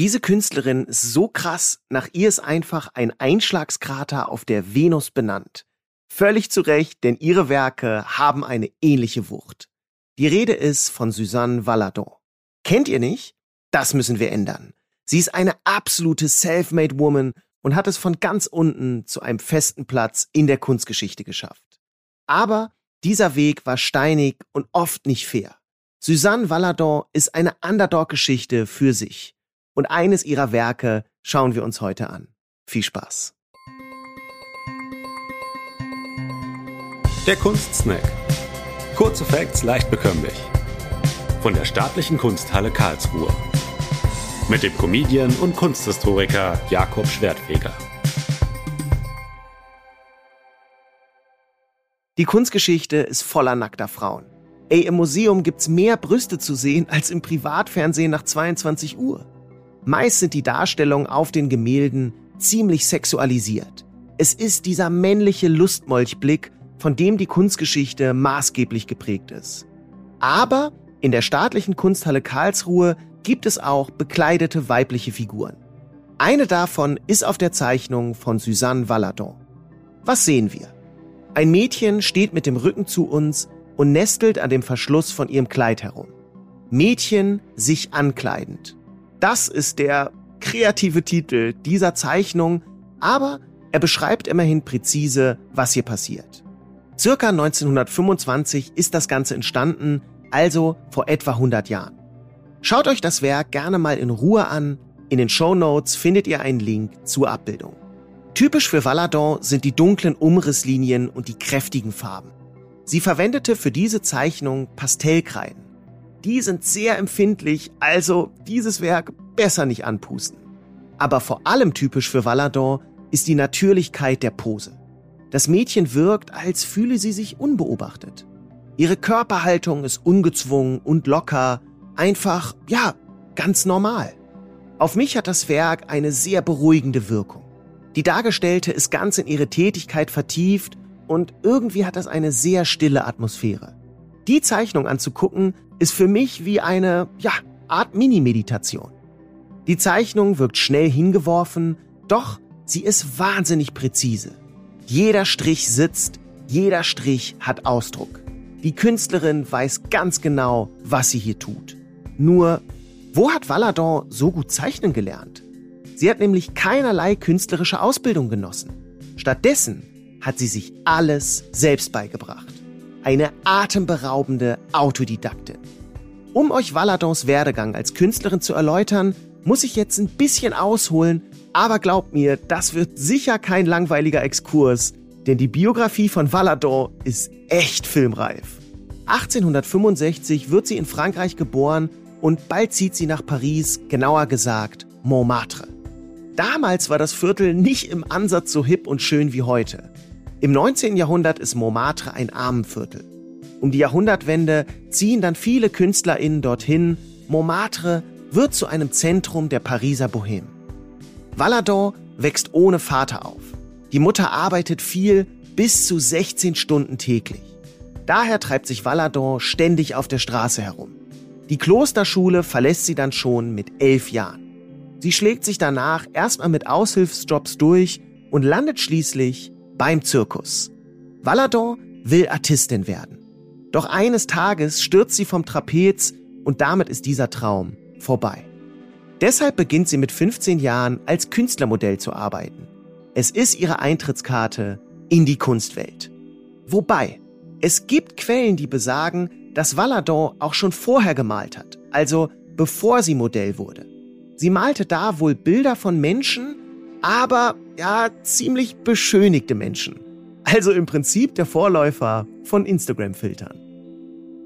Diese Künstlerin ist so krass, nach ihr ist einfach ein Einschlagskrater auf der Venus benannt. Völlig zu Recht, denn ihre Werke haben eine ähnliche Wucht. Die Rede ist von Suzanne Valadon. Kennt ihr nicht? Das müssen wir ändern. Sie ist eine absolute Self-Made Woman und hat es von ganz unten zu einem festen Platz in der Kunstgeschichte geschafft. Aber dieser Weg war steinig und oft nicht fair. Suzanne Valadon ist eine Underdog-Geschichte für sich und eines ihrer Werke schauen wir uns heute an. Viel Spaß. Der Kunstsnack. Kurze Facts leicht bekömmlich. Von der Staatlichen Kunsthalle Karlsruhe. Mit dem Comedian und Kunsthistoriker Jakob Schwertfeger. Die Kunstgeschichte ist voller nackter Frauen. Ey, im Museum gibt's mehr Brüste zu sehen als im Privatfernsehen nach 22 Uhr. Meist sind die Darstellungen auf den Gemälden ziemlich sexualisiert. Es ist dieser männliche Lustmolchblick, von dem die Kunstgeschichte maßgeblich geprägt ist. Aber in der staatlichen Kunsthalle Karlsruhe gibt es auch bekleidete weibliche Figuren. Eine davon ist auf der Zeichnung von Suzanne Valadon. Was sehen wir? Ein Mädchen steht mit dem Rücken zu uns und nestelt an dem Verschluss von ihrem Kleid herum. Mädchen sich ankleidend. Das ist der kreative Titel dieser Zeichnung, aber er beschreibt immerhin präzise, was hier passiert. Circa 1925 ist das Ganze entstanden, also vor etwa 100 Jahren. Schaut euch das Werk gerne mal in Ruhe an. In den Show Notes findet ihr einen Link zur Abbildung. Typisch für Valadon sind die dunklen Umrisslinien und die kräftigen Farben. Sie verwendete für diese Zeichnung Pastellkreiden die sind sehr empfindlich, also dieses Werk besser nicht anpusten. Aber vor allem typisch für Valadon ist die Natürlichkeit der Pose. Das Mädchen wirkt, als fühle sie sich unbeobachtet. Ihre Körperhaltung ist ungezwungen und locker, einfach, ja, ganz normal. Auf mich hat das Werk eine sehr beruhigende Wirkung. Die Dargestellte ist ganz in ihre Tätigkeit vertieft und irgendwie hat das eine sehr stille Atmosphäre. Die Zeichnung anzugucken, ist für mich wie eine, ja, Art Mini-Meditation. Die Zeichnung wirkt schnell hingeworfen, doch sie ist wahnsinnig präzise. Jeder Strich sitzt, jeder Strich hat Ausdruck. Die Künstlerin weiß ganz genau, was sie hier tut. Nur, wo hat Valadon so gut zeichnen gelernt? Sie hat nämlich keinerlei künstlerische Ausbildung genossen. Stattdessen hat sie sich alles selbst beigebracht eine atemberaubende Autodidaktin. Um euch Valadons Werdegang als Künstlerin zu erläutern, muss ich jetzt ein bisschen ausholen, aber glaubt mir, das wird sicher kein langweiliger Exkurs, denn die Biografie von Valadon ist echt filmreif. 1865 wird sie in Frankreich geboren und bald zieht sie nach Paris, genauer gesagt Montmartre. Damals war das Viertel nicht im Ansatz so hip und schön wie heute. Im 19. Jahrhundert ist Montmartre ein Armenviertel. Um die Jahrhundertwende ziehen dann viele KünstlerInnen dorthin. Montmartre wird zu einem Zentrum der Pariser Bohème. Valadon wächst ohne Vater auf. Die Mutter arbeitet viel, bis zu 16 Stunden täglich. Daher treibt sich Valadon ständig auf der Straße herum. Die Klosterschule verlässt sie dann schon mit elf Jahren. Sie schlägt sich danach erstmal mit Aushilfsjobs durch und landet schließlich beim Zirkus. Valadon will Artistin werden. Doch eines Tages stürzt sie vom Trapez und damit ist dieser Traum vorbei. Deshalb beginnt sie mit 15 Jahren als Künstlermodell zu arbeiten. Es ist ihre Eintrittskarte in die Kunstwelt. Wobei, es gibt Quellen, die besagen, dass Valadon auch schon vorher gemalt hat, also bevor sie Modell wurde. Sie malte da wohl Bilder von Menschen, aber ja, ziemlich beschönigte Menschen. Also im Prinzip der Vorläufer von Instagram-Filtern.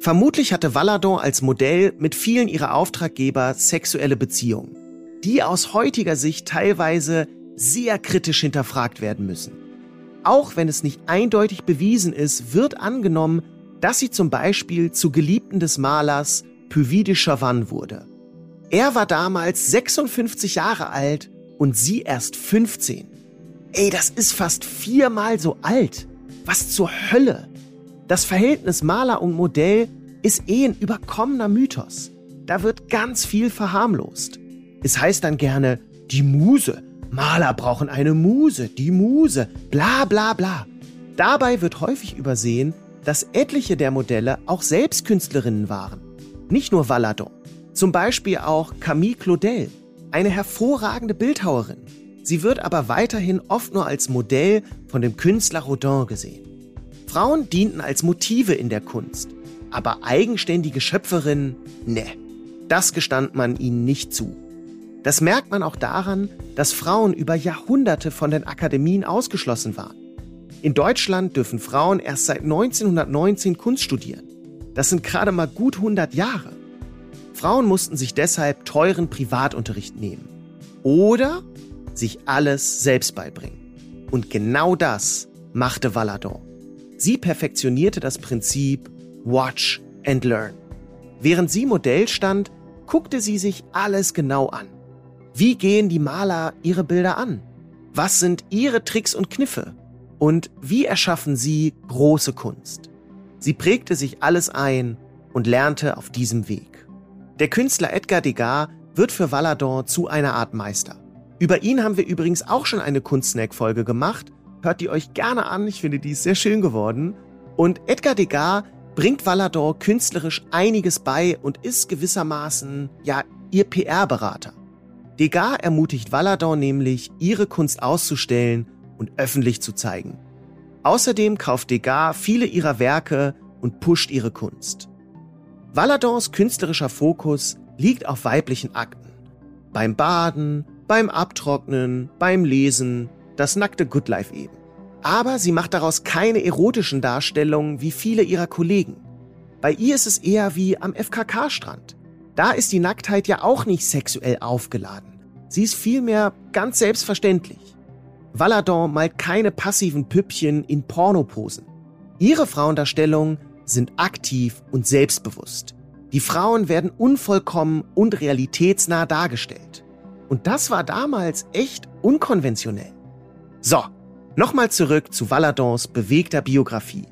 Vermutlich hatte Valadon als Modell mit vielen ihrer Auftraggeber sexuelle Beziehungen, die aus heutiger Sicht teilweise sehr kritisch hinterfragt werden müssen. Auch wenn es nicht eindeutig bewiesen ist, wird angenommen, dass sie zum Beispiel zu Geliebten des Malers Puvis de Chavannes wurde. Er war damals 56 Jahre alt und sie erst 15. Ey, das ist fast viermal so alt. Was zur Hölle? Das Verhältnis Maler und Modell ist eh ein überkommener Mythos. Da wird ganz viel verharmlost. Es heißt dann gerne, die Muse. Maler brauchen eine Muse, die Muse, bla bla bla. Dabei wird häufig übersehen, dass etliche der Modelle auch selbst Künstlerinnen waren. Nicht nur Valadon. Zum Beispiel auch Camille Claudel, eine hervorragende Bildhauerin. Sie wird aber weiterhin oft nur als Modell von dem Künstler Rodin gesehen. Frauen dienten als Motive in der Kunst, aber eigenständige Schöpferinnen, ne, das gestand man ihnen nicht zu. Das merkt man auch daran, dass Frauen über Jahrhunderte von den Akademien ausgeschlossen waren. In Deutschland dürfen Frauen erst seit 1919 Kunst studieren. Das sind gerade mal gut 100 Jahre. Frauen mussten sich deshalb teuren Privatunterricht nehmen. Oder sich alles selbst beibringen. Und genau das machte Valadon. Sie perfektionierte das Prinzip Watch and Learn. Während sie Modell stand, guckte sie sich alles genau an. Wie gehen die Maler ihre Bilder an? Was sind ihre Tricks und Kniffe? Und wie erschaffen sie große Kunst? Sie prägte sich alles ein und lernte auf diesem Weg. Der Künstler Edgar Degas wird für Valadon zu einer Art Meister. Über ihn haben wir übrigens auch schon eine Kunstsnack-Folge gemacht. Hört die euch gerne an, ich finde die ist sehr schön geworden. Und Edgar Degas bringt Valadon künstlerisch einiges bei und ist gewissermaßen, ja, ihr PR-Berater. Degas ermutigt Valadon nämlich, ihre Kunst auszustellen und öffentlich zu zeigen. Außerdem kauft Degas viele ihrer Werke und pusht ihre Kunst. Valadons künstlerischer Fokus liegt auf weiblichen Akten. Beim Baden, beim Abtrocknen, beim Lesen, das nackte Goodlife eben. Aber sie macht daraus keine erotischen Darstellungen wie viele ihrer Kollegen. Bei ihr ist es eher wie am FKK-Strand. Da ist die Nacktheit ja auch nicht sexuell aufgeladen. Sie ist vielmehr ganz selbstverständlich. Valadon malt keine passiven Püppchen in Pornoposen. Ihre Frauendarstellungen sind aktiv und selbstbewusst. Die Frauen werden unvollkommen und realitätsnah dargestellt. Und das war damals echt unkonventionell. So, nochmal zurück zu Valadons bewegter Biografie.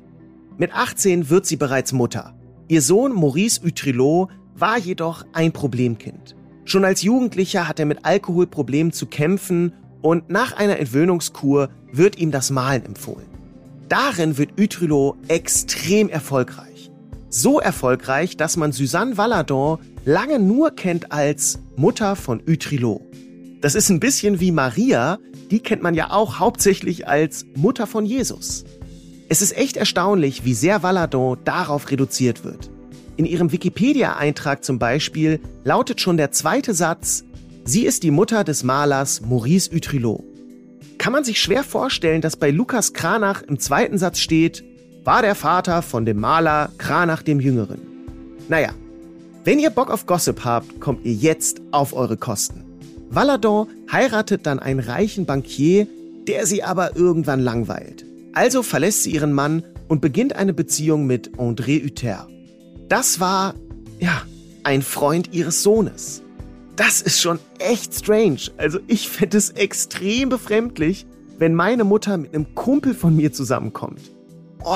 Mit 18 wird sie bereits Mutter. Ihr Sohn Maurice Utrilot war jedoch ein Problemkind. Schon als Jugendlicher hat er mit Alkoholproblemen zu kämpfen und nach einer Entwöhnungskur wird ihm das Malen empfohlen. Darin wird Utrilot extrem erfolgreich. So erfolgreich, dass man Suzanne Valadon lange nur kennt als Mutter von Utrilot. Das ist ein bisschen wie Maria, die kennt man ja auch hauptsächlich als Mutter von Jesus. Es ist echt erstaunlich, wie sehr Valadon darauf reduziert wird. In ihrem Wikipedia-Eintrag zum Beispiel lautet schon der zweite Satz, sie ist die Mutter des Malers Maurice Utrilot. Kann man sich schwer vorstellen, dass bei Lukas Kranach im zweiten Satz steht, war der Vater von dem Maler Kranach dem Jüngeren. Naja, wenn ihr Bock auf Gossip habt, kommt ihr jetzt auf eure Kosten. Valadon heiratet dann einen reichen Bankier, der sie aber irgendwann langweilt. Also verlässt sie ihren Mann und beginnt eine Beziehung mit André Uther. Das war, ja, ein Freund ihres Sohnes. Das ist schon echt strange. Also ich finde es extrem befremdlich, wenn meine Mutter mit einem Kumpel von mir zusammenkommt. Oh,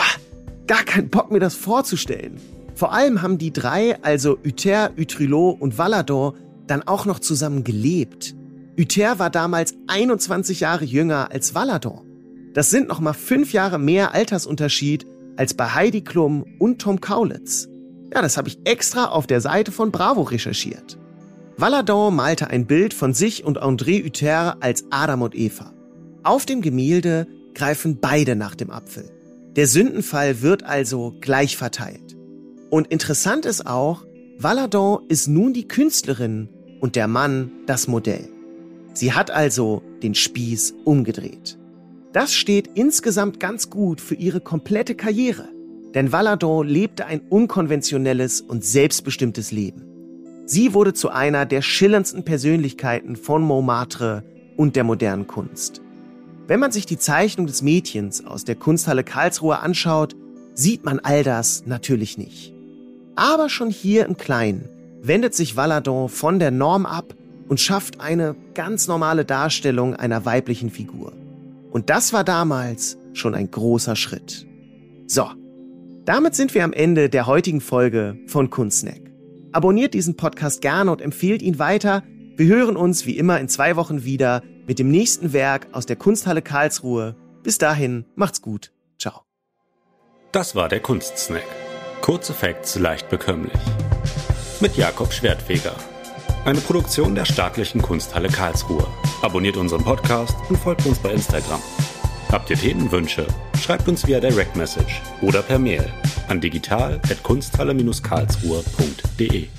gar keinen Bock mir das vorzustellen. Vor allem haben die drei, also Uther, Utrilot und Valadon, dann auch noch zusammen gelebt. Uther war damals 21 Jahre jünger als Valadon. Das sind noch mal fünf Jahre mehr Altersunterschied als bei Heidi Klum und Tom Kaulitz. Ja, das habe ich extra auf der Seite von Bravo recherchiert. Valadon malte ein Bild von sich und André Uther als Adam und Eva. Auf dem Gemälde greifen beide nach dem Apfel. Der Sündenfall wird also gleich verteilt. Und interessant ist auch, Valadon ist nun die Künstlerin und der Mann das Modell. Sie hat also den Spieß umgedreht. Das steht insgesamt ganz gut für ihre komplette Karriere. Denn Valadon lebte ein unkonventionelles und selbstbestimmtes Leben. Sie wurde zu einer der schillerndsten Persönlichkeiten von Montmartre und der modernen Kunst. Wenn man sich die Zeichnung des Mädchens aus der Kunsthalle Karlsruhe anschaut, sieht man all das natürlich nicht. Aber schon hier im Kleinen wendet sich Valadon von der Norm ab und schafft eine ganz normale Darstellung einer weiblichen Figur. Und das war damals schon ein großer Schritt. So, damit sind wir am Ende der heutigen Folge von Kunstsnack. Abonniert diesen Podcast gerne und empfehlt ihn weiter, Wir hören uns wie immer in zwei Wochen wieder mit dem nächsten Werk aus der Kunsthalle Karlsruhe. Bis dahin, macht's gut. Ciao. Das war der Kunstsnack. Kurze Facts leicht bekömmlich. Mit Jakob Schwertfeger. Eine Produktion der Staatlichen Kunsthalle Karlsruhe. Abonniert unseren Podcast und folgt uns bei Instagram. Habt ihr Themenwünsche? Schreibt uns via Direct Message oder per Mail an digital.kunsthalle-karlsruhe.de.